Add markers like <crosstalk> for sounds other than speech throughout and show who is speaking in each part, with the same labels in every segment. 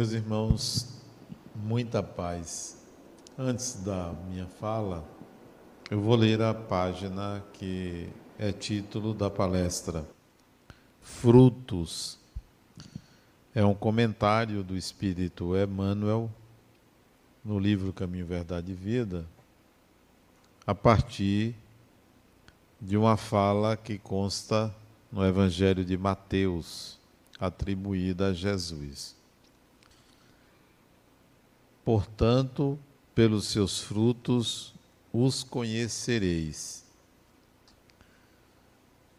Speaker 1: Meus irmãos, muita paz. Antes da minha fala, eu vou ler a página que é título da palestra. Frutos. É um comentário do Espírito Emmanuel no livro Caminho, Verdade e Vida, a partir de uma fala que consta no Evangelho de Mateus, atribuída a Jesus. Portanto, pelos seus frutos os conhecereis.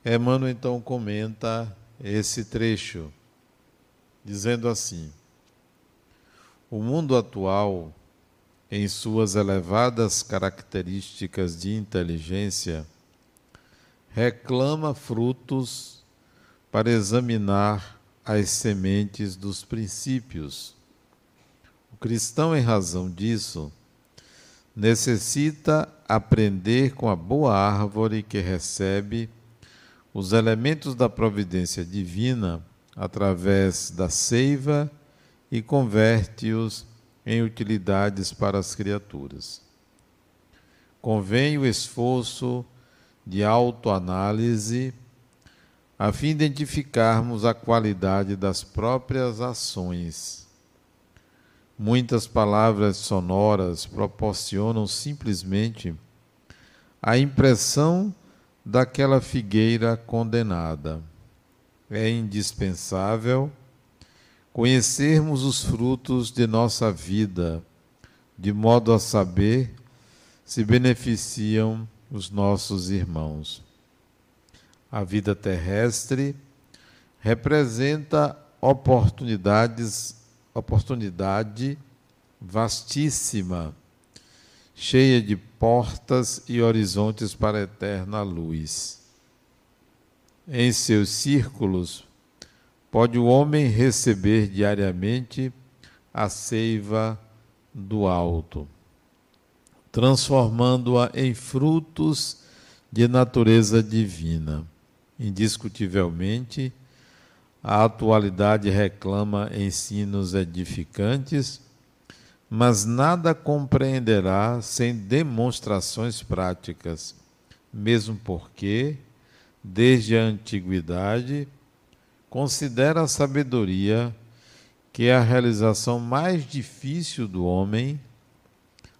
Speaker 1: Emmanuel então comenta esse trecho, dizendo assim: O mundo atual, em suas elevadas características de inteligência, reclama frutos para examinar as sementes dos princípios cristão, em razão disso, necessita aprender com a boa árvore que recebe os elementos da providência divina através da seiva e converte-os em utilidades para as criaturas. Convém o esforço de autoanálise a fim de identificarmos a qualidade das próprias ações Muitas palavras sonoras proporcionam simplesmente a impressão daquela figueira condenada. É indispensável conhecermos os frutos de nossa vida, de modo a saber se beneficiam os nossos irmãos. A vida terrestre representa oportunidades oportunidade vastíssima, cheia de portas e horizontes para a eterna luz. Em seus círculos, pode o homem receber diariamente a seiva do alto, transformando-a em frutos de natureza divina. Indiscutivelmente, a atualidade reclama ensinos edificantes, mas nada compreenderá sem demonstrações práticas, mesmo porque, desde a antiguidade, considera a sabedoria que é a realização mais difícil do homem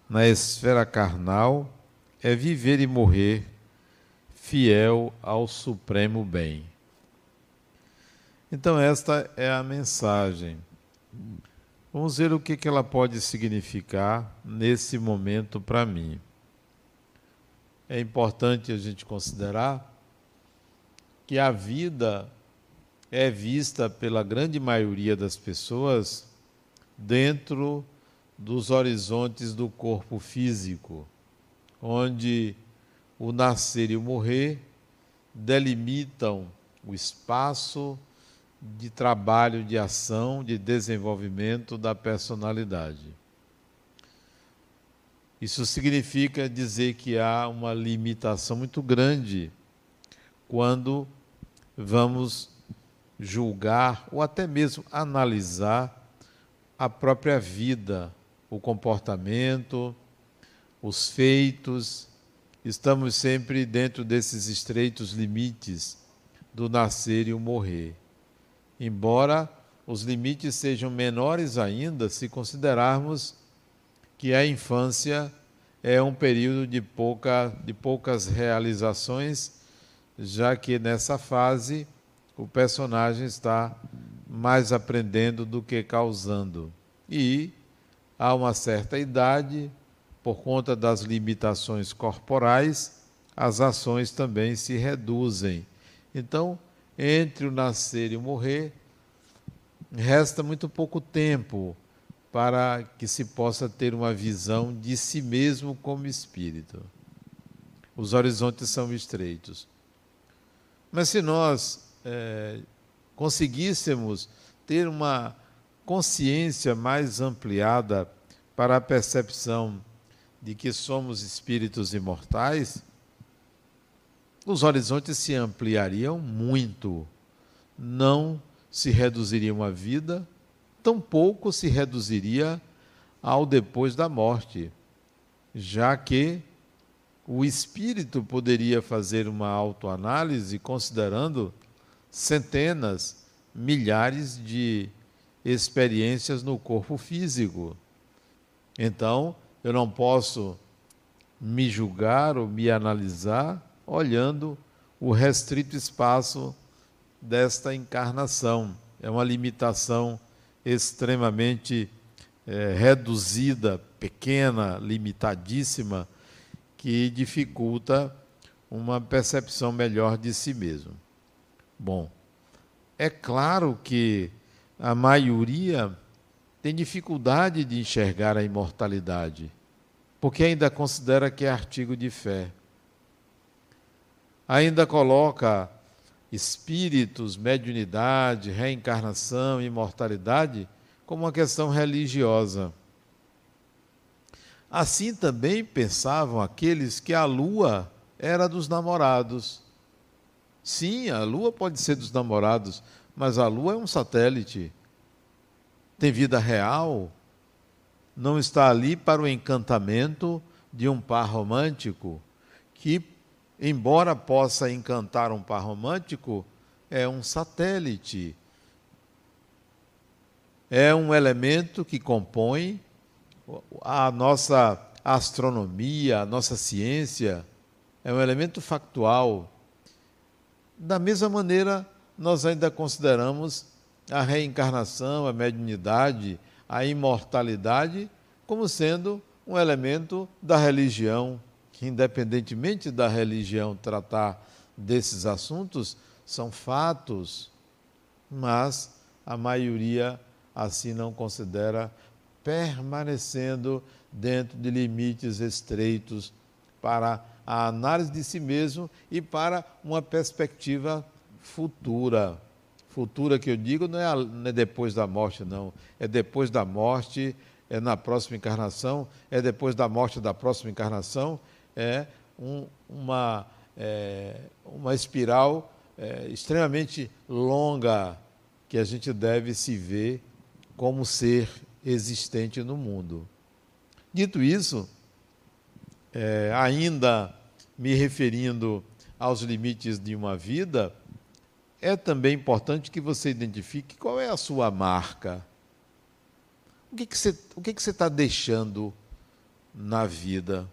Speaker 1: na esfera carnal é viver e morrer fiel ao supremo bem. Então, esta é a mensagem. Vamos ver o que, ela pode significar nesse momento para mim. É importante a gente considerar que a vida é vista pela grande maioria das pessoas dentro dos horizontes do corpo físico, onde o nascer e o morrer delimitam o espaço de trabalho, de ação, de desenvolvimento da personalidade. Isso significa dizer que há uma limitação muito grande quando vamos julgar ou até mesmo analisar a própria vida, o comportamento, os feitos. Estamos sempre dentro desses estreitos limites do nascer e o morrer embora os limites sejam menores ainda se considerarmos que a infância é um período de, pouca, de poucas realizações, já que nessa fase o personagem está mais aprendendo do que causando. E a uma certa idade, por conta das limitações corporais, as ações também se reduzem. Então, entre o nascer e o morrer, resta muito pouco tempo para que se possa ter uma visão de si mesmo como espírito. Os horizontes são estreitos. Mas se nós é, conseguíssemos ter uma consciência mais ampliada para a percepção de que somos espíritos imortais, os horizontes se ampliariam muito. Não se reduziria uma vida, tampouco se reduziria ao depois da morte, já que o espírito poderia fazer uma autoanálise considerando centenas, milhares de experiências no corpo físico. Então, eu não posso me julgar ou me analisar olhando o restrito espaço desta encarnação. É uma limitação extremamente é, reduzida, pequena, limitadíssima, que dificulta uma percepção melhor de si mesmo. Bom, é claro que a maioria tem dificuldade de enxergar a imortalidade, porque ainda considera que é artigo de fé. Ainda coloca espíritos, mediunidade, reencarnação, imortalidade como uma questão religiosa. Assim também pensavam aqueles que a lua era dos namorados. Sim, a lua pode ser dos namorados, mas a lua é um satélite. Tem vida real. Não está ali para o encantamento de um par romântico, que embora possa encantar um par romântico, é um satélite. É um elemento que compõe a nossa astronomia, a nossa ciência, é um elemento factual. Da mesma maneira, nós ainda consideramos a reencarnação, a mediunidade, a imortalidade como sendo um elemento da religião que, independentemente da religião tratar desses assuntos, são fatos, mas a maioria assim não considera, permanecendo dentro de limites estreitos para a análise de si mesmo e para uma perspectiva futura. Futura que eu digo não é, não é depois da morte, não. É depois da morte, é na próxima encarnação, é depois da morte da próxima encarnação é um, uma, é, uma espiral é, extremamente longa que a gente deve se ver como ser existente no mundo. Dito isso, é, ainda me referindo aos limites de uma vida, é também importante que você identifique qual é a sua marca. O que, que você está tá deixando na vida?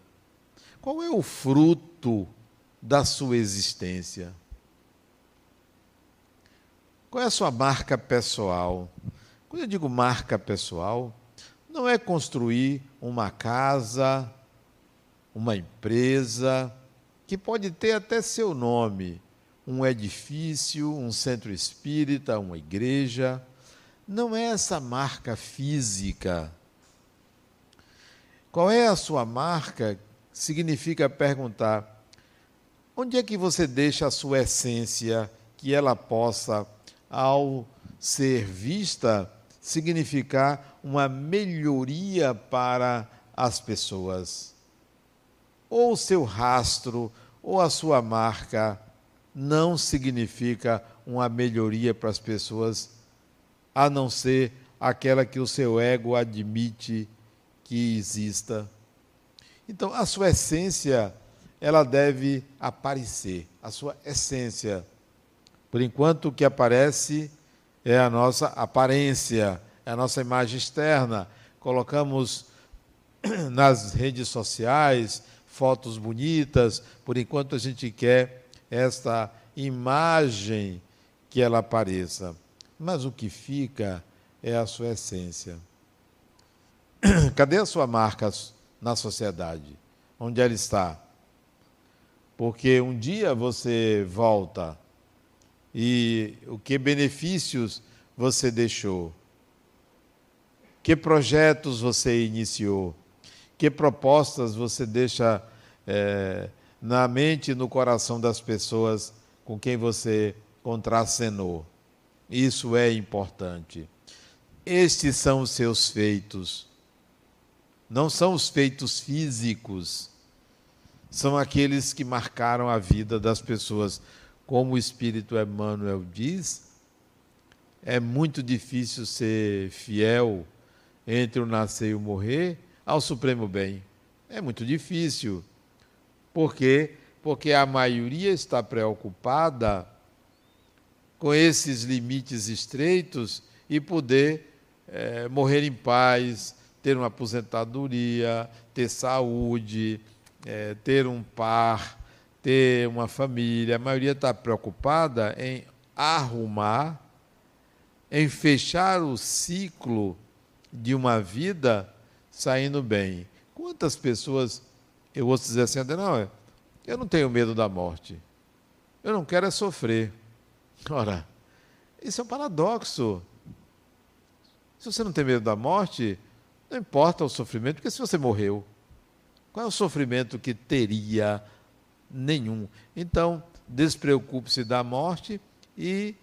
Speaker 1: Qual é o fruto da sua existência? Qual é a sua marca pessoal? Quando eu digo marca pessoal, não é construir uma casa, uma empresa, que pode ter até seu nome, um edifício, um centro espírita, uma igreja. Não é essa marca física. Qual é a sua marca significa perguntar: onde é que você deixa a sua essência que ela possa, ao ser vista, significar uma melhoria para as pessoas? Ou o seu rastro, ou a sua marca não significa uma melhoria para as pessoas, a não ser aquela que o seu ego admite que exista. Então, a sua essência, ela deve aparecer, a sua essência. Por enquanto, o que aparece é a nossa aparência, é a nossa imagem externa. Colocamos <clears throat> nas redes sociais fotos bonitas, por enquanto a gente quer esta imagem que ela apareça. Mas o que fica é a sua essência. <clears throat> Cadê a sua marca na sociedade, onde ela está. Porque um dia você volta e o que benefícios você deixou? Que projetos você iniciou? Que propostas você deixa é, na mente e no coração das pessoas com quem você contracenou? Isso é importante. Estes são os seus feitos não são os feitos físicos, são aqueles que marcaram a vida das pessoas. Como o Espírito Emmanuel diz, é muito difícil ser fiel entre o nascer e o morrer ao supremo bem. É muito difícil. Por quê? Porque a maioria está preocupada com esses limites estreitos e poder é, morrer em paz, ter uma aposentadoria, ter saúde, é, ter um par, ter uma família. A maioria está preocupada em arrumar, em fechar o ciclo de uma vida saindo bem. Quantas pessoas eu ouço dizer assim, não, eu não tenho medo da morte. Eu não quero é sofrer. Ora, isso é um paradoxo. Se você não tem medo da morte, não importa o sofrimento, porque se você morreu, qual é o sofrimento que teria nenhum? Então, despreocupe-se da morte e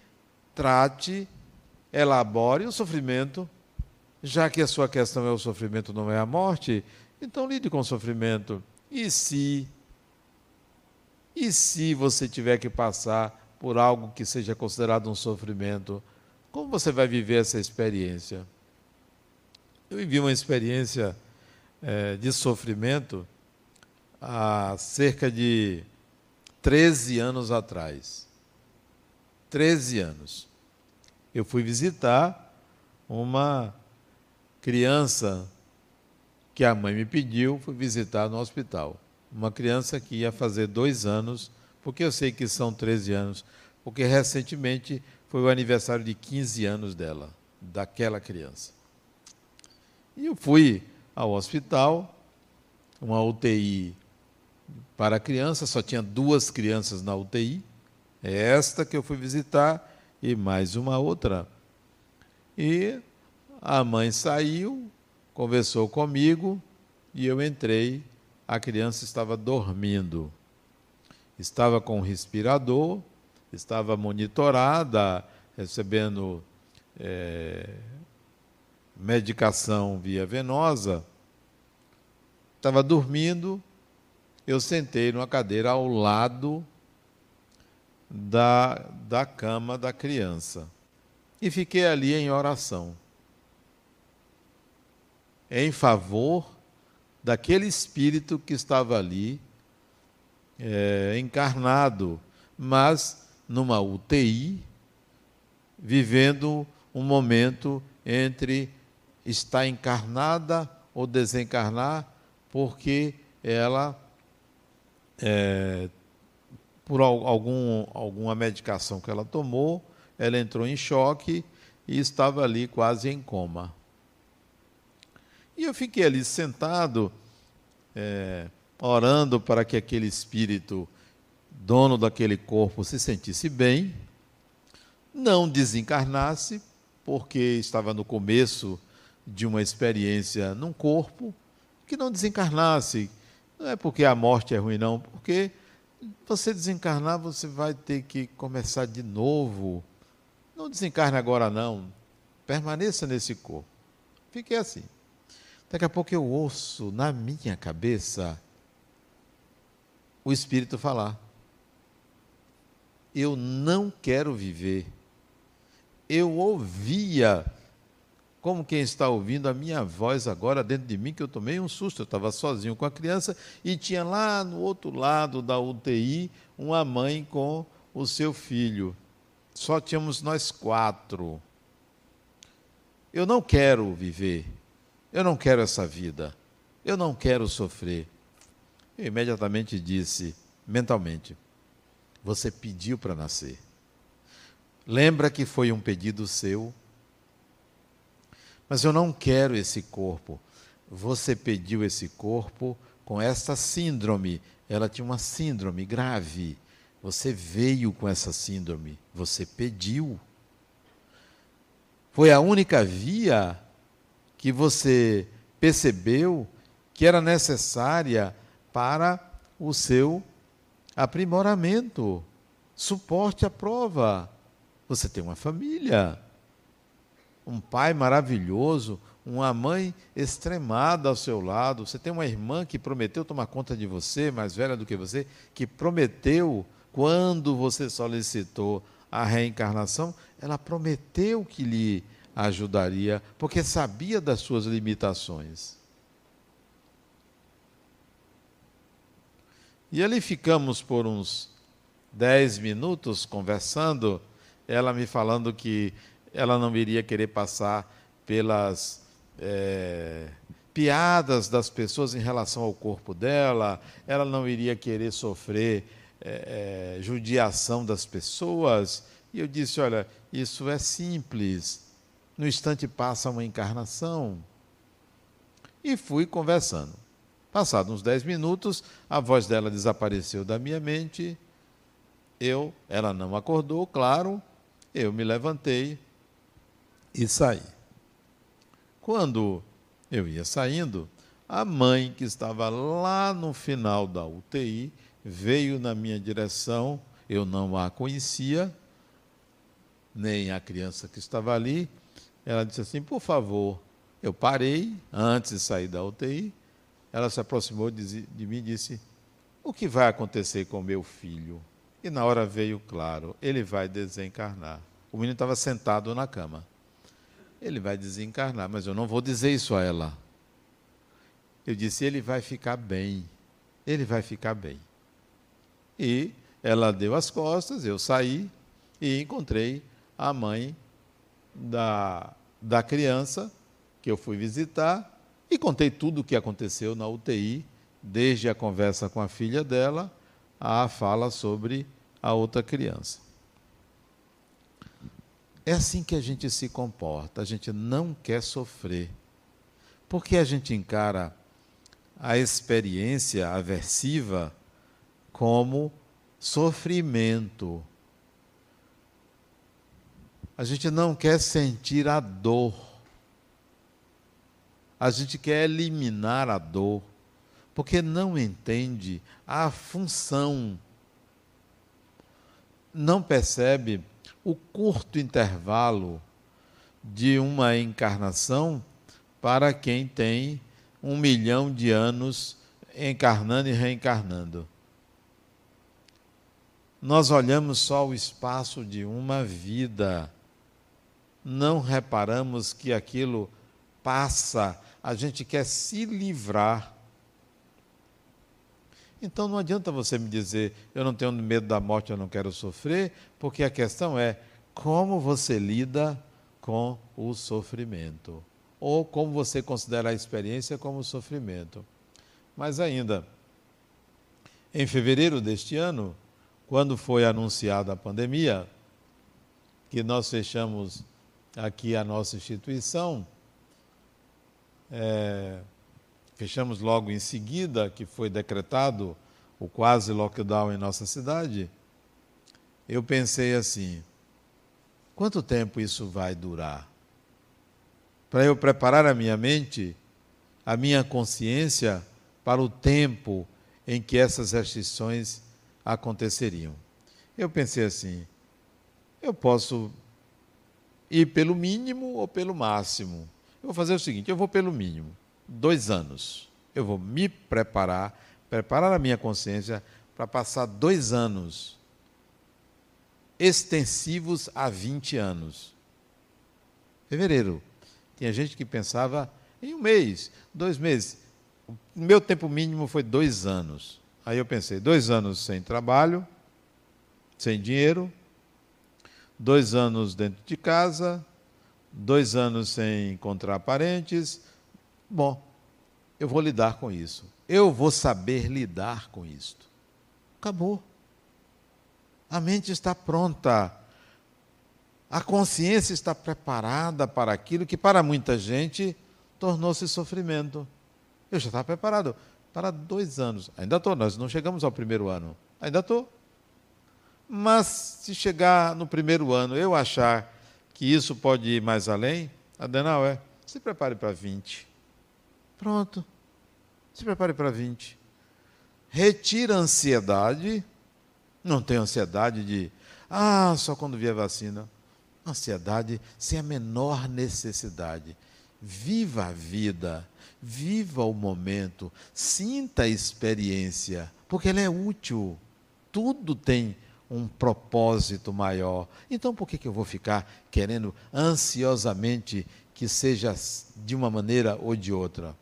Speaker 1: trate, elabore o sofrimento, já que a sua questão é o sofrimento, não é a morte, então lide com o sofrimento. E se e se você tiver que passar por algo que seja considerado um sofrimento, como você vai viver essa experiência? Eu vivi uma experiência é, de sofrimento há cerca de 13 anos atrás. 13 anos. Eu fui visitar uma criança que a mãe me pediu, fui visitar no hospital. Uma criança que ia fazer dois anos, porque eu sei que são 13 anos, porque recentemente foi o aniversário de 15 anos dela, daquela criança. E eu fui ao hospital, uma UTI para criança, só tinha duas crianças na UTI, é esta que eu fui visitar e mais uma outra. E a mãe saiu, conversou comigo e eu entrei. A criança estava dormindo. Estava com respirador, estava monitorada, recebendo é, medicação via venosa. Estava dormindo, eu sentei numa cadeira ao lado da, da cama da criança e fiquei ali em oração em favor daquele espírito que estava ali é, encarnado, mas numa UTI, vivendo um momento entre estar encarnada ou desencarnar, porque ela, é, por algum, alguma medicação que ela tomou, ela entrou em choque e estava ali quase em coma. E eu fiquei ali sentado, é, orando para que aquele espírito, dono daquele corpo, se sentisse bem, não desencarnasse, porque estava no começo de uma experiência num corpo, que não desencarnasse. Não é porque a morte é ruim, não, porque você desencarnar, você vai ter que começar de novo. Não desencarne agora, não. Permaneça nesse corpo. Fiquei assim. Daqui a pouco eu ouço na minha cabeça o Espírito falar. Eu não quero viver. Eu ouvia, como quem está ouvindo a minha voz agora dentro de mim, que eu tomei um susto. Eu estava sozinho com a criança e tinha lá no outro lado da UTI uma mãe com o seu filho. Só tínhamos nós quatro. Eu não quero viver. Eu não quero essa vida. Eu não quero sofrer. Eu imediatamente disse, mentalmente: Você pediu para nascer. Lembra que foi um pedido seu? Mas eu não quero esse corpo. Você pediu esse corpo com essa síndrome. Ela tinha uma síndrome grave. Você veio com essa síndrome. Você pediu. Foi a única via que você percebeu que era necessária para o seu aprimoramento, suporte à prova. Você tem uma família, um pai maravilhoso, uma mãe extremada ao seu lado, você tem uma irmã que prometeu tomar conta de você, mais velha do que você, que prometeu, quando você solicitou, a reencarnação, ela prometeu que lhe ajudaria, porque sabia das suas limitações. E ali ficamos por uns dez minutos conversando, ela me falando que ela não iria querer passar pelas é, piadas das pessoas em relação ao corpo dela, ela não iria querer sofrer é, é, judiação das pessoas. E eu disse: olha, isso é simples. No instante passa uma encarnação. E fui conversando. Passados uns dez minutos, a voz dela desapareceu da minha mente. Eu, ela não acordou, claro. Eu me levantei e saí. Quando eu ia saindo, a mãe que estava lá no final da UTI veio na minha direção. Eu não a conhecia, nem a criança que estava ali. Ela disse assim: Por favor. Eu parei antes de sair da UTI ela se aproximou de, mim e disse: O que vai acontecer com meu filho? E na hora veio claro: ele vai desencarnar. O menino estava sentado na cama. Ele vai desencarnar, mas eu não vou dizer isso a ela. Eu disse: ele vai ficar bem. Ele vai ficar bem. E ela deu as costas, eu saí e encontrei a mãe da, da criança que eu fui visitar e contei tudo o que aconteceu na UTI, desde a conversa com a filha dela à fala sobre a outra criança. É assim que a gente se comporta, a gente não quer sofrer. Porque a gente encara a experiência aversiva como sofrimento. A gente não quer sentir a dor. A gente quer eliminar a dor, porque não entende a função, não percebe o curto intervalo de uma encarnação para quem tem um milhão de anos encarnando e reencarnando. Nós olhamos só o espaço de uma vida, não reparamos que aquilo passa a gente quer se livrar. Então não adianta você me dizer, eu não tenho medo da morte, eu não quero sofrer, porque a questão é como você lida com o sofrimento, ou como você considera a experiência como sofrimento. Mas ainda, em fevereiro deste ano, quando foi anunciada a pandemia, que nós fechamos aqui a nossa instituição, é, fechamos logo em seguida, que foi decretado o quase lockdown em nossa cidade, eu pensei assim: quanto tempo isso vai durar? Para eu preparar a minha mente, a minha consciência para o tempo em que essas restrições aconteceriam. Eu pensei assim: eu posso ir pelo mínimo ou pelo máximo. Eu vou fazer o seguinte: eu vou pelo mínimo, dois anos. Eu vou me preparar, preparar a minha consciência para passar dois anos extensivos a 20 anos. Fevereiro. Tinha gente que pensava em um mês, dois meses. O meu tempo mínimo foi dois anos. Aí eu pensei: dois anos sem trabalho, sem dinheiro, dois anos dentro de casa, dois anos sem encontrar parentes. Bom, eu vou lidar com isso. Eu vou saber lidar com isto. Acabou. A mente está pronta. A consciência está preparada para aquilo que para muita gente tornou-se sofrimento. Eu já estava preparado para dois anos. Ainda estou, nós não chegamos ao primeiro ano. Ainda estou. Mas se chegar no primeiro ano eu achar que isso pode ir mais além, Adenal é, se prepare para 20. Pronto. Se prepare para 20. Retira a ansiedade. Não tem ansiedade de, ah, só quando vier vacina. Ansiedade sem a menor necessidade. Viva a vida, viva o momento, sinta a experiência, porque ela é útil. Tudo tem um propósito maior. Então, por que, que eu vou ficar querendo ansiosamente que seja de uma maneira ou de outra?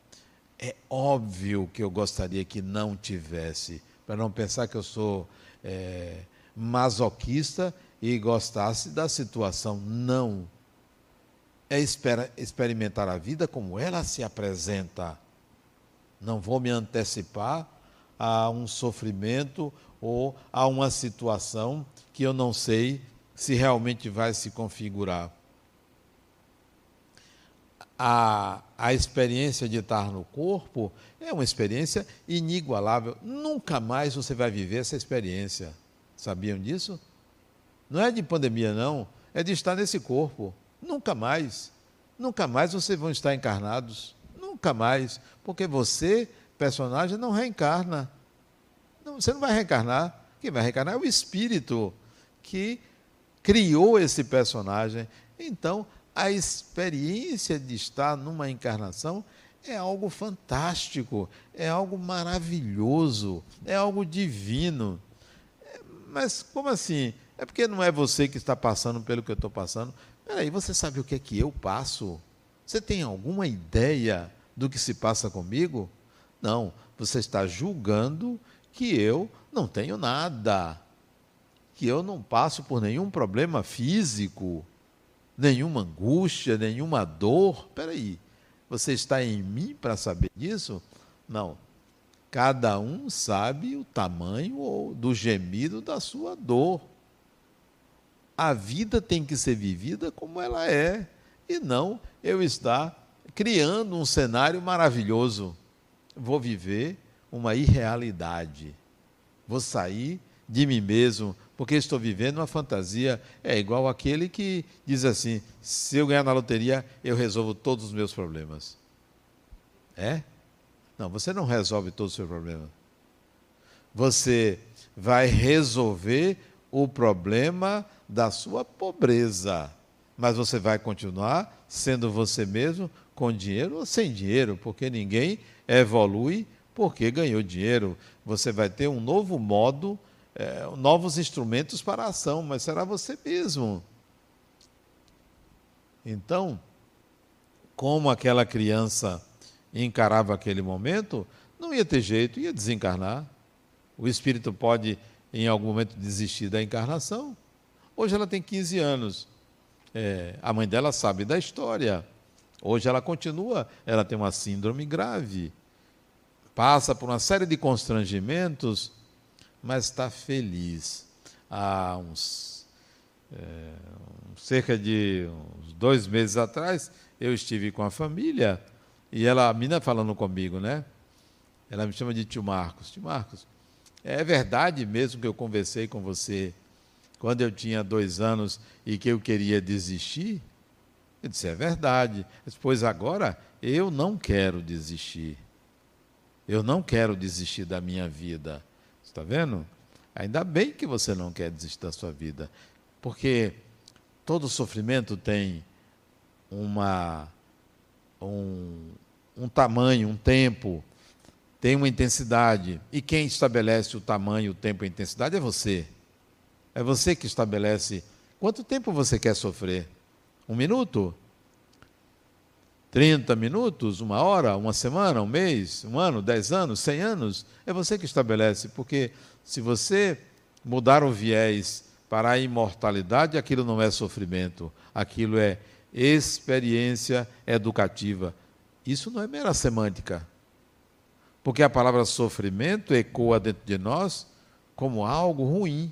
Speaker 1: É óbvio que eu gostaria que não tivesse, para não pensar que eu sou é, masoquista e gostasse da situação. Não. É espera, experimentar a vida como ela se apresenta. Não vou me antecipar a um sofrimento ou a uma situação que eu não sei se realmente vai se configurar. A, a experiência de estar no corpo é uma experiência inigualável. Nunca mais você vai viver essa experiência. Sabiam disso? Não é de pandemia, não. É de estar nesse corpo. Nunca mais. Nunca mais vocês vão estar encarnados. Nunca mais. Porque você, personagem, não reencarna. Não, você não vai reencarnar. Quem vai reencarnar é o espírito que criou esse personagem. Então, a experiência de estar numa encarnação é algo fantástico, é algo maravilhoso, é algo divino. Mas como assim? É porque não é você que está passando pelo que eu estou passando. Peraí, você sabe o que é que eu passo? Você tem alguma ideia do que se passa comigo? Não, você está julgando que eu não tenho nada, que eu não passo por nenhum problema físico, nenhuma angústia, nenhuma dor. Peraí, você está em mim para saber disso? Não. Cada um sabe o tamanho do gemido da sua dor. A vida tem que ser vivida como ela é, e não eu estar criando um cenário maravilhoso. Vou viver uma irrealidade. Vou sair de mim mesmo, porque estou vivendo uma fantasia. É igual aquele que diz assim: se eu ganhar na loteria, eu resolvo todos os meus problemas. É? Não, você não resolve todos os seus problemas. Você vai resolver o problema da sua pobreza. Mas você vai continuar sendo você mesmo com dinheiro ou sem dinheiro, porque ninguém evolui porque ganhou dinheiro. Você vai ter um novo modo, é, novos instrumentos para a ação, mas será você mesmo. Então, como aquela criança encarava aquele momento, não ia ter jeito, ia desencarnar. O espírito pode, em algum momento, desistir da encarnação. Hoje ela tem 15 anos. É, a mãe dela sabe da história. Hoje ela continua, ela tem uma síndrome grave. Passa por uma série de constrangimentos, mas está feliz. Há uns. É, cerca de uns dois meses atrás, eu estive com a família e ela, a menina falando comigo, né? Ela me chama de tio Marcos. Tio Marcos, é verdade mesmo que eu conversei com você quando eu tinha dois anos e que eu queria desistir? Eu disse, é verdade. Pois agora eu não quero desistir. Eu não quero desistir da minha vida. Está vendo? Ainda bem que você não quer desistir da sua vida. Porque todo sofrimento tem uma, um, um tamanho, um tempo, tem uma intensidade. E quem estabelece o tamanho, o tempo e a intensidade é você. É você que estabelece quanto tempo você quer sofrer. Um minuto? 30 minutos? Uma hora? Uma semana? Um mês? Um ano? Dez anos? Cem anos? É você que estabelece. Porque se você mudar o viés para a imortalidade, aquilo não é sofrimento, aquilo é experiência educativa. Isso não é mera semântica. Porque a palavra sofrimento ecoa dentro de nós como algo ruim.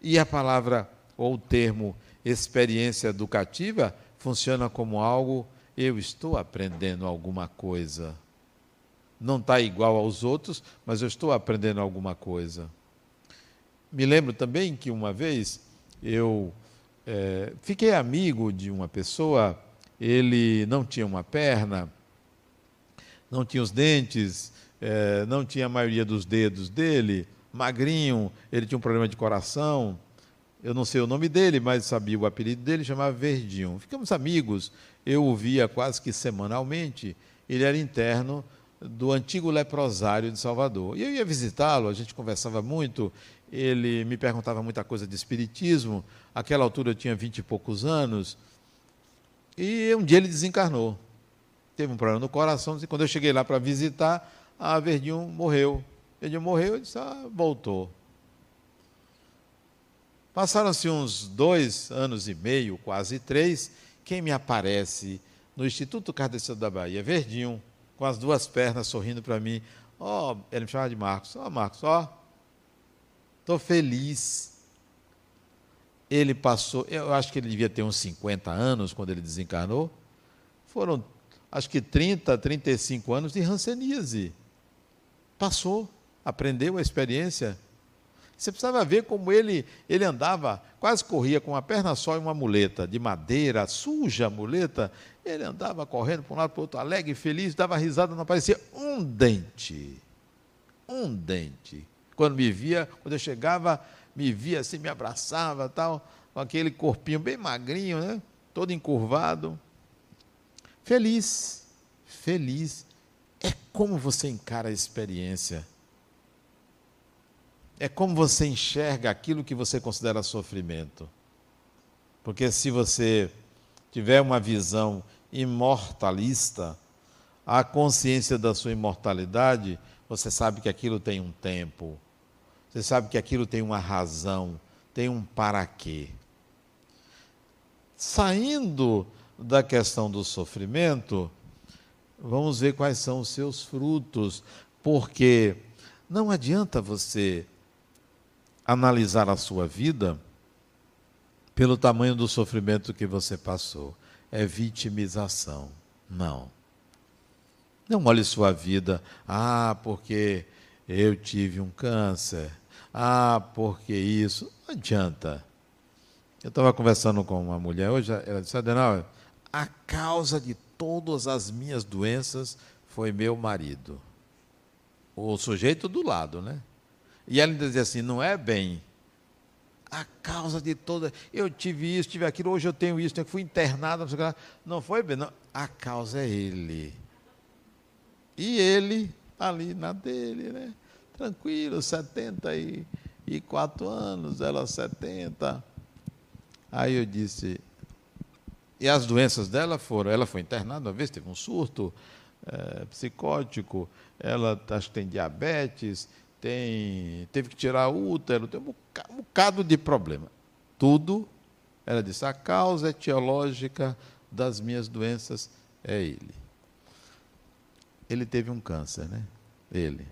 Speaker 1: E a palavra ou o termo experiência educativa funciona como algo eu estou aprendendo alguma coisa. Não está igual aos outros, mas eu estou aprendendo alguma coisa. Me lembro também que uma vez eu é, fiquei amigo de uma pessoa, ele não tinha uma perna, não tinha os dentes, é, não tinha a maioria dos dedos dele, magrinho, ele tinha um problema de coração. Eu não sei o nome dele, mas sabia o apelido dele, chamava Verdinho. Ficamos amigos, eu o via quase que semanalmente. Ele era interno do antigo leprosário de Salvador. E eu ia visitá-lo, a gente conversava muito, ele me perguntava muita coisa de espiritismo. Aquela altura eu tinha vinte e poucos anos. E um dia ele desencarnou. Teve um problema no coração. E quando eu cheguei lá para visitar, a Verdinho morreu. Verdinho morreu e disse: ah, voltou. Passaram-se uns dois anos e meio, quase três. Quem me aparece no Instituto Kardeceu da Bahia? Verdinho, com as duas pernas sorrindo para mim. Ó, oh, ele me chamava de Marcos. Ó, oh, Marcos, ó, oh, Estou feliz. Ele passou, eu acho que ele devia ter uns 50 anos quando ele desencarnou. Foram, acho que 30, 35 anos de ranceníase. Passou, aprendeu a experiência. Você precisava ver como ele, ele andava, quase corria com uma perna só e uma muleta de madeira, suja muleta. Ele andava correndo para um lado para o outro, alegre, feliz, dava risada, não aparecia um dente. Um dente. Quando me via, quando eu chegava, me via assim, me abraçava, tal, com aquele corpinho bem magrinho, né? Todo encurvado. Feliz, feliz. É como você encara a experiência. É como você enxerga aquilo que você considera sofrimento. Porque se você tiver uma visão imortalista, a consciência da sua imortalidade, você sabe que aquilo tem um tempo, você sabe que aquilo tem uma razão, tem um para quê. Saindo da questão do sofrimento, vamos ver quais são os seus frutos, porque não adianta você analisar a sua vida pelo tamanho do sofrimento que você passou. É vitimização. Não. Não olhe sua vida, ah, porque eu tive um câncer. Ah, porque isso? Não adianta. Eu estava conversando com uma mulher hoje, ela disse, Adenal, a causa de todas as minhas doenças foi meu marido. O sujeito do lado, né? E ela dizia assim, não é bem. A causa de toda. Eu tive isso, tive aquilo, hoje eu tenho isso, fui internado, não, não foi bem, não. A causa é ele. E ele ali na dele, né? Tranquilo, 74 anos, ela 70. Aí eu disse, e as doenças dela foram, ela foi internada uma vez, teve um surto é, psicótico, ela acho que tem diabetes, tem, teve que tirar o útero, tem um bocado de problema. Tudo, ela disse, a causa etiológica das minhas doenças é ele ele teve um câncer, né? Ele.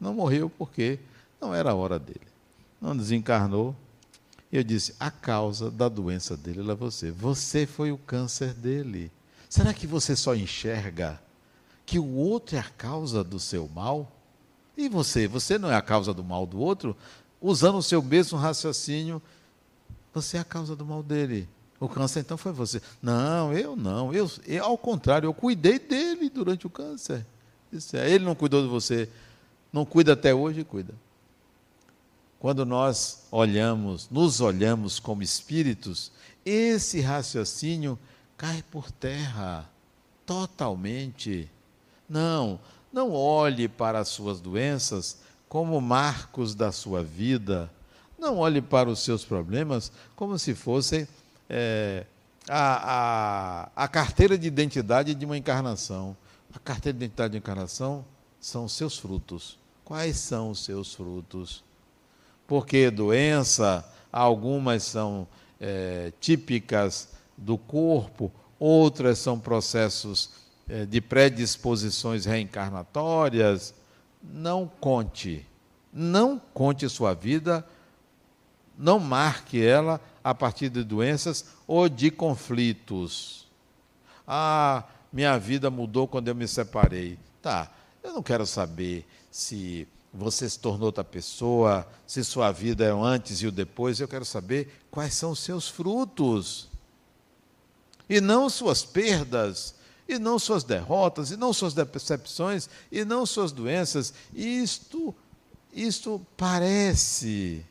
Speaker 1: Não morreu porque não era a hora dele. Não desencarnou. Eu disse: a causa da doença dele é você. Você foi o câncer dele. Será que você só enxerga que o outro é a causa do seu mal? E você? Você não é a causa do mal do outro? Usando o seu mesmo raciocínio, você é a causa do mal dele. O câncer então foi você. Não, eu não. Eu, eu, ao contrário, eu cuidei dele durante o câncer. Isso é, ele não cuidou de você. Não cuida até hoje, cuida. Quando nós olhamos, nos olhamos como espíritos, esse raciocínio cai por terra totalmente. Não, não olhe para as suas doenças como marcos da sua vida. Não olhe para os seus problemas como se fossem é, a, a, a carteira de identidade de uma encarnação. A carteira de identidade de encarnação são os seus frutos. Quais são os seus frutos? Porque doença, algumas são é, típicas do corpo, outras são processos de predisposições reencarnatórias. Não conte, não conte sua vida, não marque ela a partir de doenças ou de conflitos. Ah, minha vida mudou quando eu me separei. Tá, eu não quero saber se você se tornou outra pessoa, se sua vida é o antes e o depois, eu quero saber quais são os seus frutos. E não suas perdas, e não suas derrotas, e não suas decepções, e não suas doenças. Isto, isto parece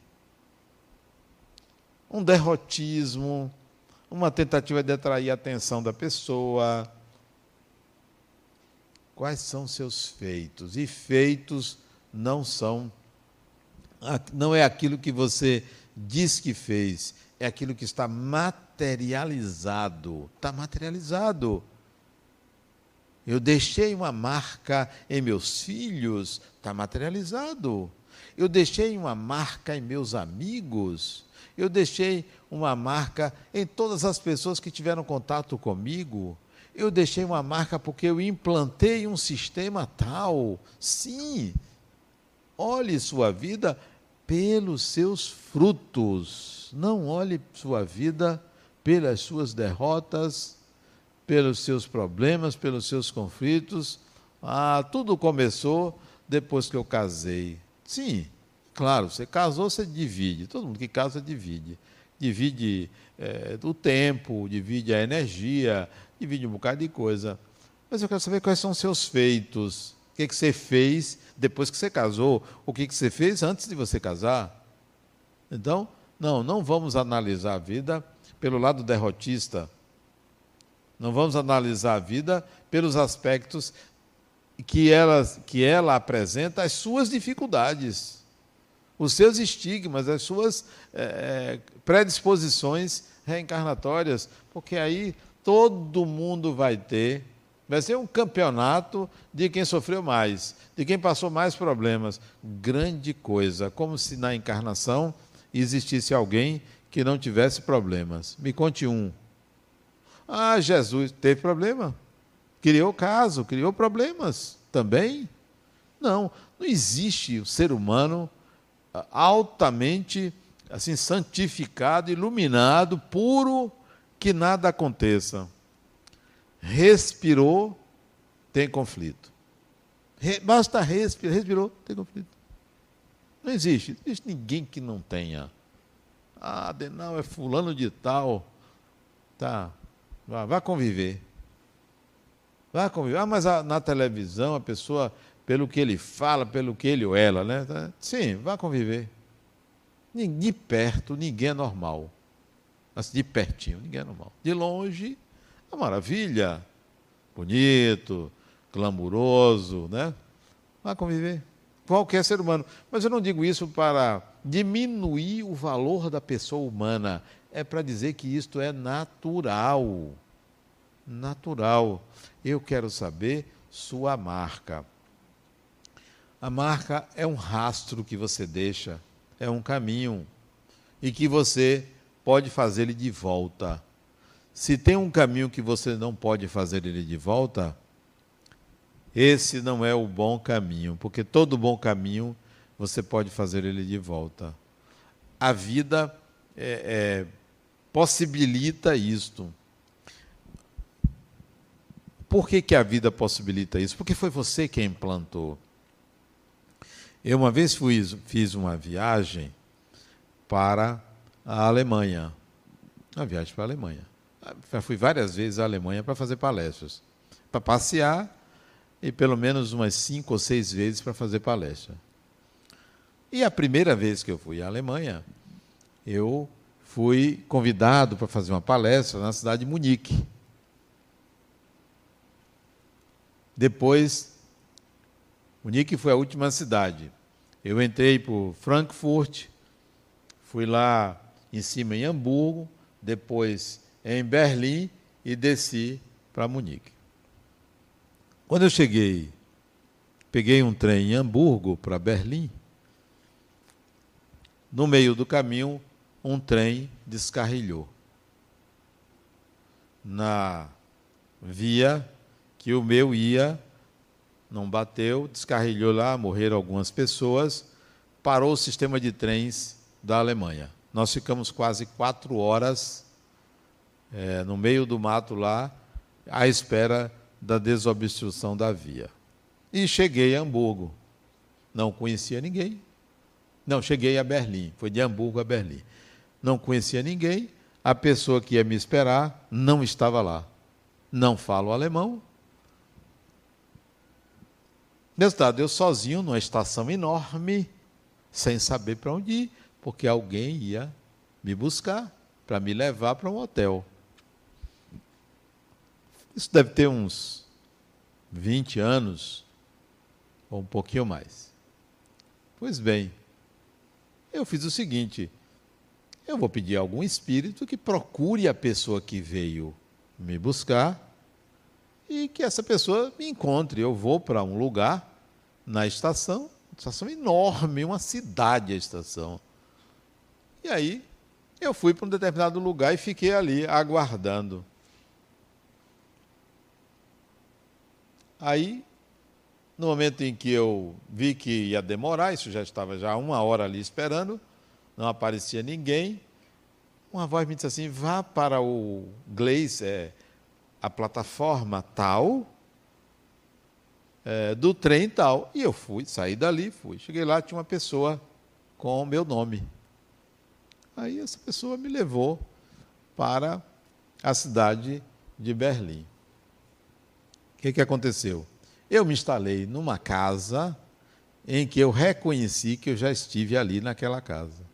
Speaker 1: um derrotismo, uma tentativa de atrair a atenção da pessoa, quais são seus feitos. E feitos não são não é aquilo que você diz que fez, é aquilo que está materializado. Está materializado. Eu deixei uma marca em meus filhos, está materializado. Eu deixei uma marca em meus amigos. Eu deixei uma marca em todas as pessoas que tiveram contato comigo. Eu deixei uma marca porque eu implantei um sistema tal. Sim. Olhe sua vida pelos seus frutos. Não olhe sua vida pelas suas derrotas, pelos seus problemas, pelos seus conflitos. Ah, tudo começou depois que eu casei. Sim, claro, você casou, você divide. Todo mundo que casa divide. Divide é, o tempo, divide a energia, divide um bocado de coisa. Mas eu quero saber quais são os seus feitos. O que, que você fez depois que você casou? O que, que você fez antes de você casar? Então, não, não vamos analisar a vida pelo lado derrotista. Não vamos analisar a vida pelos aspectos que ela, que ela apresenta, as suas dificuldades, os seus estigmas, as suas é, predisposições reencarnatórias, porque aí todo mundo vai ter Vai ser um campeonato de quem sofreu mais, de quem passou mais problemas. Grande coisa, como se na encarnação existisse alguém que não tivesse problemas. Me conte um. Ah, Jesus teve problema. Criou caso, criou problemas também. Não, não existe o ser humano ah, altamente assim santificado, iluminado, puro, que nada aconteça respirou, tem conflito. Re, basta respirar, respirou, tem conflito. Não existe, não existe ninguém que não tenha. Ah, não, é fulano de tal. Tá, vá, vá conviver. Vá conviver. Ah, mas a, na televisão a pessoa, pelo que ele fala, pelo que ele ou ela, né? Tá, sim, vá conviver. De perto, ninguém é normal. Mas de pertinho, ninguém é normal. De longe, uma maravilha. Bonito, glamuroso, né? Vai conviver. Qualquer ser humano. Mas eu não digo isso para diminuir o valor da pessoa humana. É para dizer que isto é natural. Natural. Eu quero saber sua marca. A marca é um rastro que você deixa, é um caminho e que você pode fazer ele de volta. Se tem um caminho que você não pode fazer ele de volta, esse não é o bom caminho, porque todo bom caminho você pode fazer ele de volta. A vida é, é, possibilita isto. Por que, que a vida possibilita isso? Porque foi você quem implantou. Eu uma vez fui, fiz uma viagem para a Alemanha. Uma viagem para a Alemanha. Já fui várias vezes à Alemanha para fazer palestras, para passear e pelo menos umas cinco ou seis vezes para fazer palestra. E a primeira vez que eu fui à Alemanha, eu fui convidado para fazer uma palestra na cidade de Munique. Depois, Munique foi a última cidade. Eu entrei por Frankfurt, fui lá em cima em Hamburgo, depois em Berlim e desci para Munique. Quando eu cheguei, peguei um trem em Hamburgo para Berlim. No meio do caminho, um trem descarrilhou. Na via que o meu ia, não bateu, descarrilhou lá, morreram algumas pessoas, parou o sistema de trens da Alemanha. Nós ficamos quase quatro horas é, no meio do mato lá, à espera da desobstrução da via. E cheguei a Hamburgo. Não conhecia ninguém. Não, cheguei a Berlim. Foi de Hamburgo a Berlim. Não conhecia ninguém. A pessoa que ia me esperar não estava lá. Não falo alemão. Resultado, eu sozinho numa estação enorme, sem saber para onde ir, porque alguém ia me buscar para me levar para um hotel. Isso deve ter uns 20 anos, ou um pouquinho mais. Pois bem, eu fiz o seguinte: eu vou pedir a algum espírito que procure a pessoa que veio me buscar e que essa pessoa me encontre. Eu vou para um lugar na estação, estação enorme, uma cidade a estação. E aí eu fui para um determinado lugar e fiquei ali aguardando. Aí, no momento em que eu vi que ia demorar, isso já estava já uma hora ali esperando, não aparecia ninguém. Uma voz me disse assim: vá para o Gleis, é, a plataforma tal, é, do trem tal. E eu fui, saí dali, fui. Cheguei lá, tinha uma pessoa com o meu nome. Aí essa pessoa me levou para a cidade de Berlim. O que, que aconteceu? Eu me instalei numa casa em que eu reconheci que eu já estive ali naquela casa.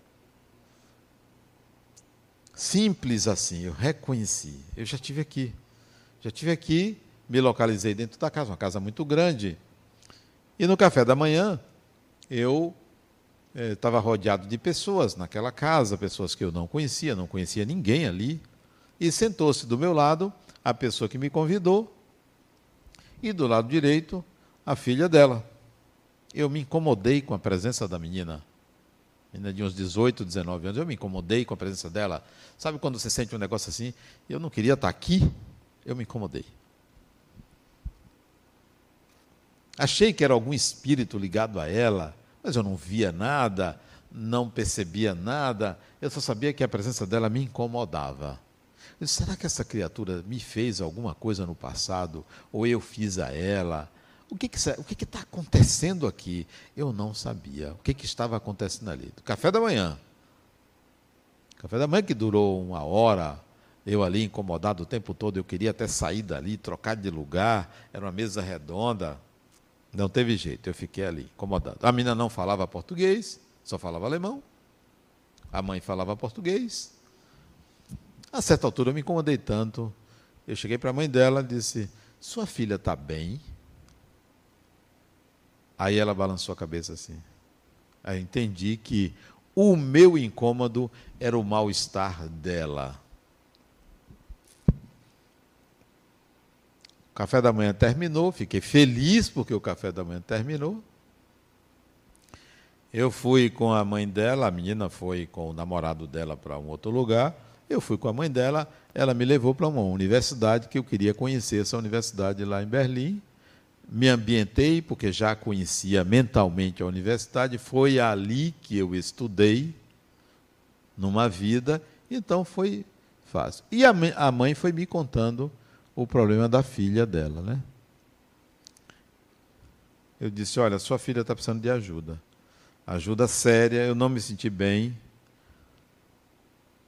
Speaker 1: Simples assim, eu reconheci. Eu já estive aqui. Já estive aqui, me localizei dentro da casa, uma casa muito grande. E no café da manhã, eu estava eh, rodeado de pessoas naquela casa, pessoas que eu não conhecia, não conhecia ninguém ali. E sentou-se do meu lado a pessoa que me convidou, e do lado direito, a filha dela. Eu me incomodei com a presença da menina menina de uns 18, 19 anos, eu me incomodei com a presença dela. Sabe quando você sente um negócio assim? Eu não queria estar aqui, eu me incomodei. Achei que era algum espírito ligado a ela, mas eu não via nada, não percebia nada, eu só sabia que a presença dela me incomodava. Eu disse, será que essa criatura me fez alguma coisa no passado? Ou eu fiz a ela? O que está que, que tá acontecendo aqui? Eu não sabia. O que, que estava acontecendo ali? Café da manhã. Café da manhã que durou uma hora, eu ali incomodado o tempo todo, eu queria até sair dali, trocar de lugar, era uma mesa redonda. Não teve jeito, eu fiquei ali, incomodado. A menina não falava português, só falava alemão. A mãe falava português. A certa altura eu me incomodei tanto. Eu cheguei para a mãe dela e disse: Sua filha está bem? Aí ela balançou a cabeça assim. Aí eu entendi que o meu incômodo era o mal-estar dela. O café da manhã terminou, fiquei feliz porque o café da manhã terminou. Eu fui com a mãe dela, a menina foi com o namorado dela para um outro lugar. Eu fui com a mãe dela, ela me levou para uma universidade que eu queria conhecer, essa universidade lá em Berlim me ambientei, porque já conhecia mentalmente a universidade, foi ali que eu estudei, numa vida, então foi fácil. E a mãe foi me contando o problema da filha dela, né? Eu disse: Olha, sua filha está precisando de ajuda. Ajuda séria, eu não me senti bem.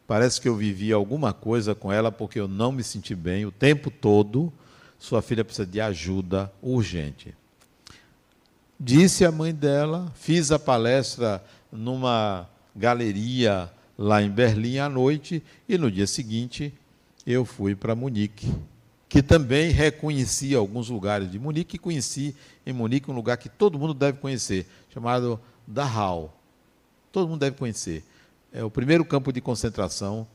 Speaker 1: Parece que eu vivi alguma coisa com ela porque eu não me senti bem o tempo todo sua filha precisa de ajuda urgente. Disse a mãe dela, fiz a palestra numa galeria lá em Berlim à noite e no dia seguinte eu fui para Munique, que também reconheci alguns lugares de Munique e conheci em Munique um lugar que todo mundo deve conhecer, chamado Dachau. Todo mundo deve conhecer. É o primeiro campo de concentração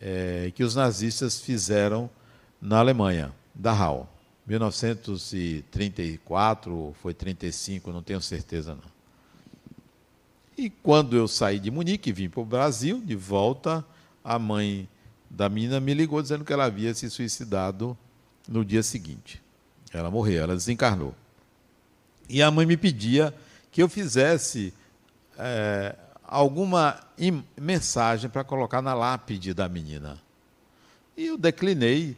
Speaker 1: é, que os nazistas fizeram na Alemanha. Dachau. 1934, foi 35, não tenho certeza não. E quando eu saí de Munique e vim para o Brasil, de volta, a mãe da menina me ligou dizendo que ela havia se suicidado no dia seguinte. Ela morreu, ela desencarnou. E a mãe me pedia que eu fizesse é, alguma mensagem para colocar na lápide da menina. E eu declinei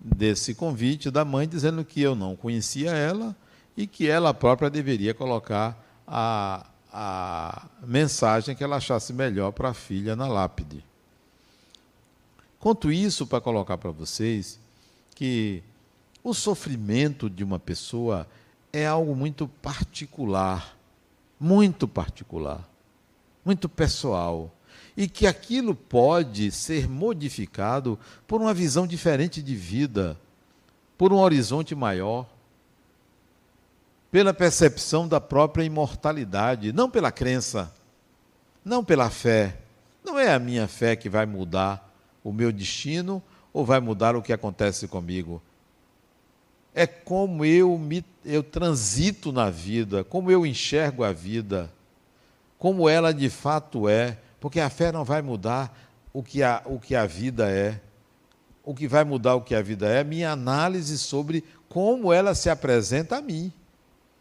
Speaker 1: desse convite da mãe, dizendo que eu não conhecia ela e que ela própria deveria colocar a, a mensagem que ela achasse melhor para a filha na lápide. Conto isso para colocar para vocês que o sofrimento de uma pessoa é algo muito particular, muito particular, muito pessoal e que aquilo pode ser modificado por uma visão diferente de vida, por um horizonte maior. pela percepção da própria imortalidade, não pela crença, não pela fé. Não é a minha fé que vai mudar o meu destino ou vai mudar o que acontece comigo. É como eu me eu transito na vida, como eu enxergo a vida, como ela de fato é, porque a fé não vai mudar o que a, o que a vida é. O que vai mudar o que a vida é, é minha análise sobre como ela se apresenta a mim.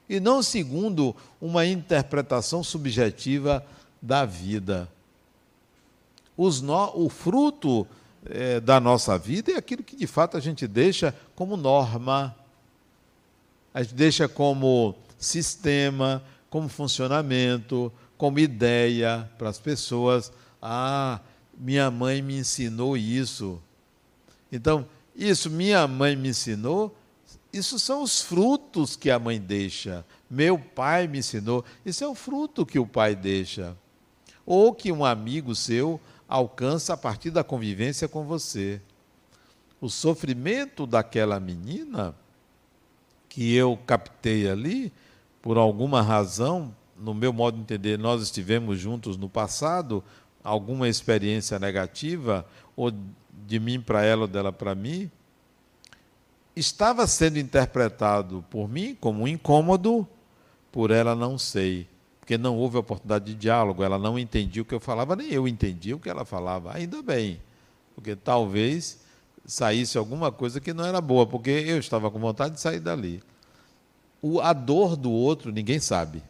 Speaker 1: E não segundo uma interpretação subjetiva da vida. No, o fruto é, da nossa vida é aquilo que de fato a gente deixa como norma, a gente deixa como sistema, como funcionamento, como ideia para as pessoas. Ah, minha mãe me ensinou isso. Então, isso minha mãe me ensinou, isso são os frutos que a mãe deixa. Meu pai me ensinou, isso é o fruto que o pai deixa. Ou que um amigo seu alcança a partir da convivência com você. O sofrimento daquela menina, que eu captei ali, por alguma razão, no meu modo de entender, nós estivemos juntos no passado, alguma experiência negativa, ou de mim para ela ou dela para mim, estava sendo interpretado por mim como um incômodo, por ela não sei porque não houve oportunidade de diálogo, ela não entendia o que eu falava, nem eu entendia o que ela falava. Ainda bem, porque talvez saísse alguma coisa que não era boa, porque eu estava com vontade de sair dali. A dor do outro ninguém sabe.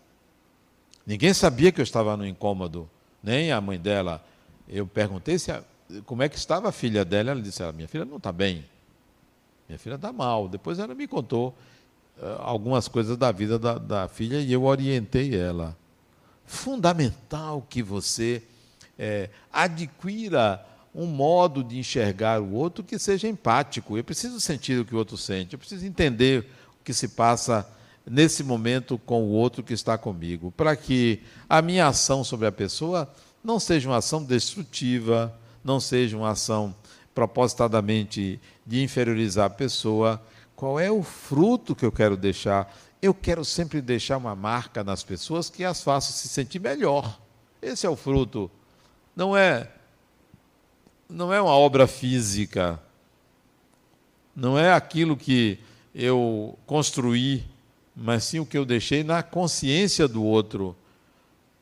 Speaker 1: Ninguém sabia que eu estava no incômodo, nem a mãe dela. Eu perguntei se a, como é que estava a filha dela, ela disse: minha filha não está bem, minha filha está mal. Depois ela me contou uh, algumas coisas da vida da, da filha e eu orientei ela fundamental que você é, adquira um modo de enxergar o outro que seja empático. Eu preciso sentir o que o outro sente, eu preciso entender o que se passa nesse momento com o outro que está comigo, para que a minha ação sobre a pessoa não seja uma ação destrutiva, não seja uma ação propositadamente de inferiorizar a pessoa. Qual é o fruto que eu quero deixar? Eu quero sempre deixar uma marca nas pessoas que as faça se sentir melhor. Esse é o fruto. Não é não é uma obra física. Não é aquilo que eu construí, mas sim o que eu deixei na consciência do outro.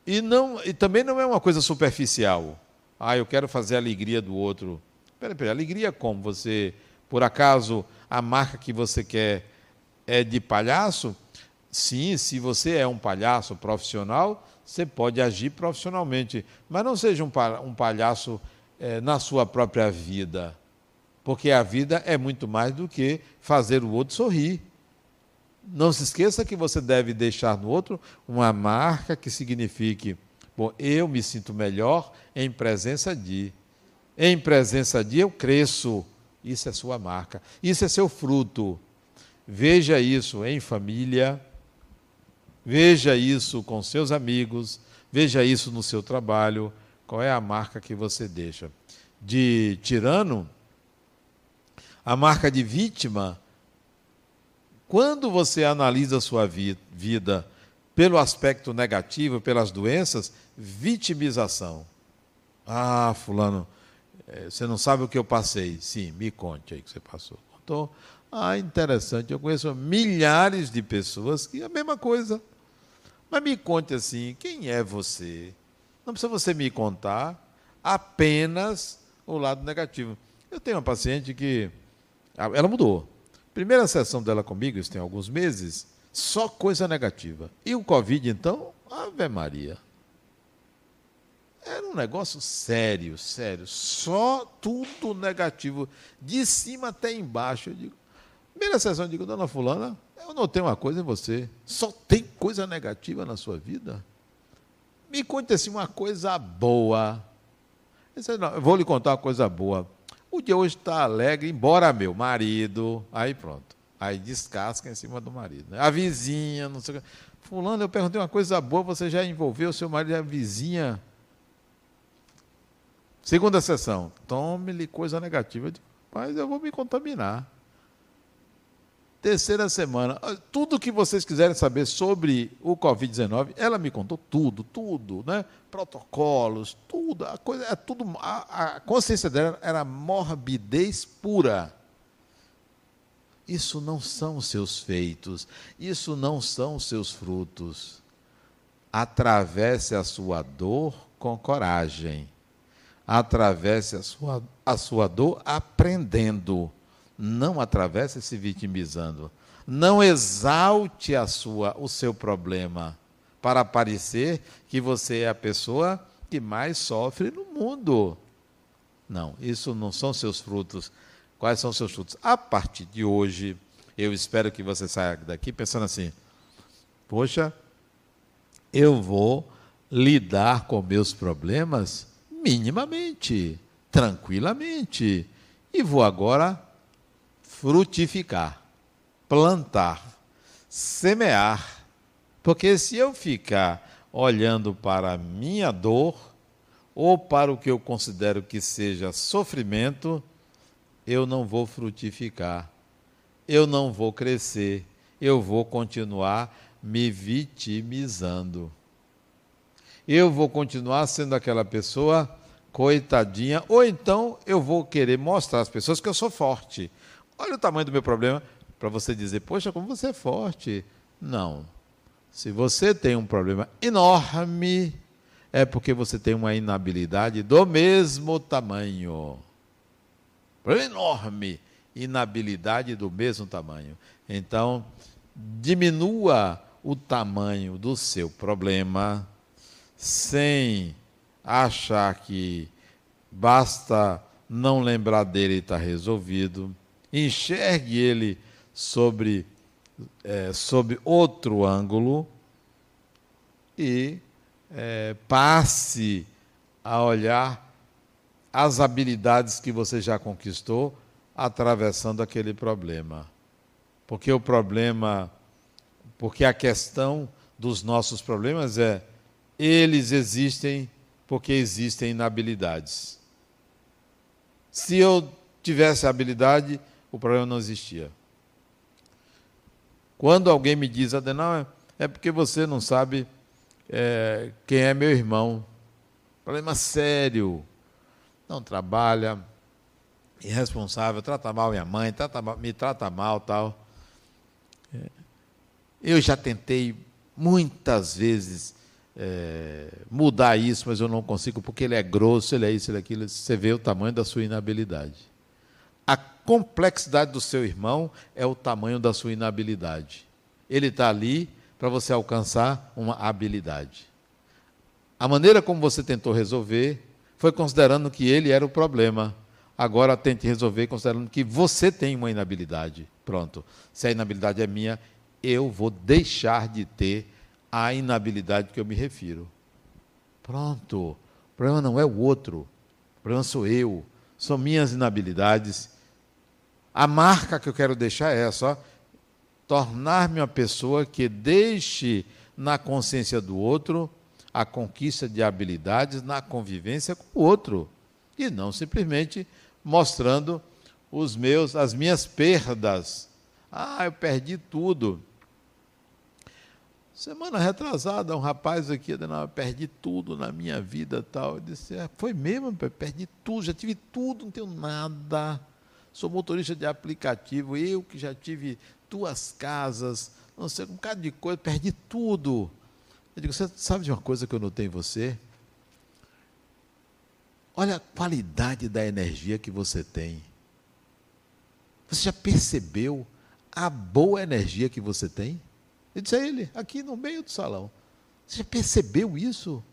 Speaker 1: E não e também não é uma coisa superficial. Ah, eu quero fazer a alegria do outro. Peraí, peraí, alegria como? Você, por acaso, a marca que você quer é de palhaço? Sim, se você é um palhaço profissional, você pode agir profissionalmente, mas não seja um palhaço é, na sua própria vida, porque a vida é muito mais do que fazer o outro sorrir. Não se esqueça que você deve deixar no outro uma marca que signifique: bom, eu me sinto melhor em presença de. Em presença de eu cresço. Isso é sua marca. Isso é seu fruto. Veja isso em família Veja isso com seus amigos, veja isso no seu trabalho. Qual é a marca que você deixa? De tirano? A marca de vítima? Quando você analisa a sua vi vida pelo aspecto negativo, pelas doenças, vitimização. Ah, fulano, eh, você não sabe o que eu passei. Sim, me conte aí que você passou. Contou? Ah, interessante. Eu conheço milhares de pessoas que é a mesma coisa. Mas me conte assim, quem é você? Não precisa você me contar apenas o lado negativo. Eu tenho uma paciente que ela mudou. Primeira sessão dela comigo, isso tem alguns meses, só coisa negativa. E o Covid, então, Ave Maria. Era um negócio sério, sério. Só tudo negativo, de cima até embaixo. Eu digo, primeira sessão, eu digo, dona Fulana, eu notei uma coisa em você. Só tem coisa negativa na sua vida? Me conte assim uma coisa boa. Eu, disse, não, eu vou lhe contar uma coisa boa. O dia hoje está alegre, embora meu marido. Aí pronto. Aí descasca em cima do marido. Né? A vizinha, não sei o que. Fulano, eu perguntei uma coisa boa, você já envolveu o seu marido e a vizinha. Segunda sessão. Tome-lhe coisa negativa. Mas eu vou me contaminar. Terceira semana. Tudo que vocês quiserem saber sobre o Covid-19, ela me contou tudo, tudo, né? Protocolos, tudo. A coisa é tudo. A, a consciência dela era morbidez pura. Isso não são seus feitos, isso não são seus frutos. Atravesse a sua dor com coragem. Atravesse a sua, a sua dor aprendendo não atravesse se vitimizando. Não exalte a sua, o seu problema para parecer que você é a pessoa que mais sofre no mundo. Não, isso não são seus frutos. Quais são seus frutos? A partir de hoje, eu espero que você saia daqui pensando assim: poxa, eu vou lidar com meus problemas minimamente, tranquilamente, e vou agora frutificar, plantar, semear. Porque se eu ficar olhando para a minha dor ou para o que eu considero que seja sofrimento, eu não vou frutificar, eu não vou crescer, eu vou continuar me vitimizando. Eu vou continuar sendo aquela pessoa coitadinha, ou então eu vou querer mostrar às pessoas que eu sou forte. Olha o tamanho do meu problema para você dizer, poxa, como você é forte. Não. Se você tem um problema enorme, é porque você tem uma inabilidade do mesmo tamanho. Problema enorme, inabilidade do mesmo tamanho. Então, diminua o tamanho do seu problema sem achar que basta não lembrar dele e está resolvido enxergue ele sobre, é, sobre outro ângulo e é, passe a olhar as habilidades que você já conquistou atravessando aquele problema. Porque o problema, porque a questão dos nossos problemas é eles existem porque existem inabilidades. Se eu tivesse habilidade, o problema não existia. Quando alguém me diz, Adenal, é porque você não sabe é, quem é meu irmão. Problema sério. Não trabalha, irresponsável, trata mal minha mãe, trata me trata mal tal. É, eu já tentei muitas vezes é, mudar isso, mas eu não consigo, porque ele é grosso, ele é isso, ele é aquilo. Você vê o tamanho da sua inabilidade. Complexidade do seu irmão é o tamanho da sua inabilidade. Ele está ali para você alcançar uma habilidade. A maneira como você tentou resolver foi considerando que ele era o problema. Agora tente resolver considerando que você tem uma inabilidade. Pronto. Se a inabilidade é minha, eu vou deixar de ter a inabilidade que eu me refiro. Pronto. O problema não é o outro. O problema sou eu. São minhas inabilidades a marca que eu quero deixar é essa: tornar-me uma pessoa que deixe na consciência do outro a conquista de habilidades na convivência com o outro e não simplesmente mostrando os meus as minhas perdas. Ah, eu perdi tudo. Semana retrasada, um rapaz aqui, eu perdi tudo na minha vida tal. Eu disse, é, foi mesmo, perdi tudo, já tive tudo, não tenho nada sou motorista de aplicativo, eu que já tive duas casas, não sei, um bocado de coisa, perdi tudo. Eu digo, você sabe de uma coisa que eu notei em você? Olha a qualidade da energia que você tem. Você já percebeu a boa energia que você tem? Eu disse a ele, aqui no meio do salão. Você já percebeu isso?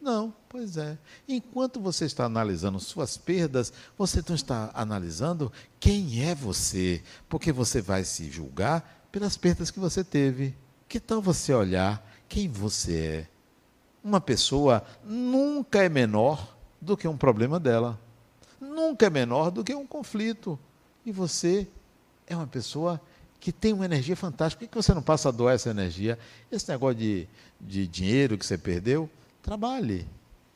Speaker 1: Não, pois é. Enquanto você está analisando suas perdas, você não está analisando quem é você, porque você vai se julgar pelas perdas que você teve. Que tal você olhar quem você é? Uma pessoa nunca é menor do que um problema dela, nunca é menor do que um conflito. E você é uma pessoa que tem uma energia fantástica. Por que você não passa a doar essa energia? Esse negócio de, de dinheiro que você perdeu, Trabalhe.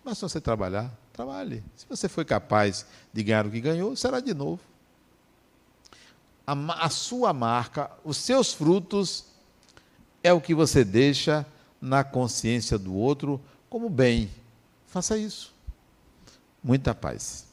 Speaker 1: Mas se você trabalhar, trabalhe. Se você foi capaz de ganhar o que ganhou, será de novo. a, a sua marca, os seus frutos, é o que você deixa na consciência do outro como bem. Faça isso. Muita paz.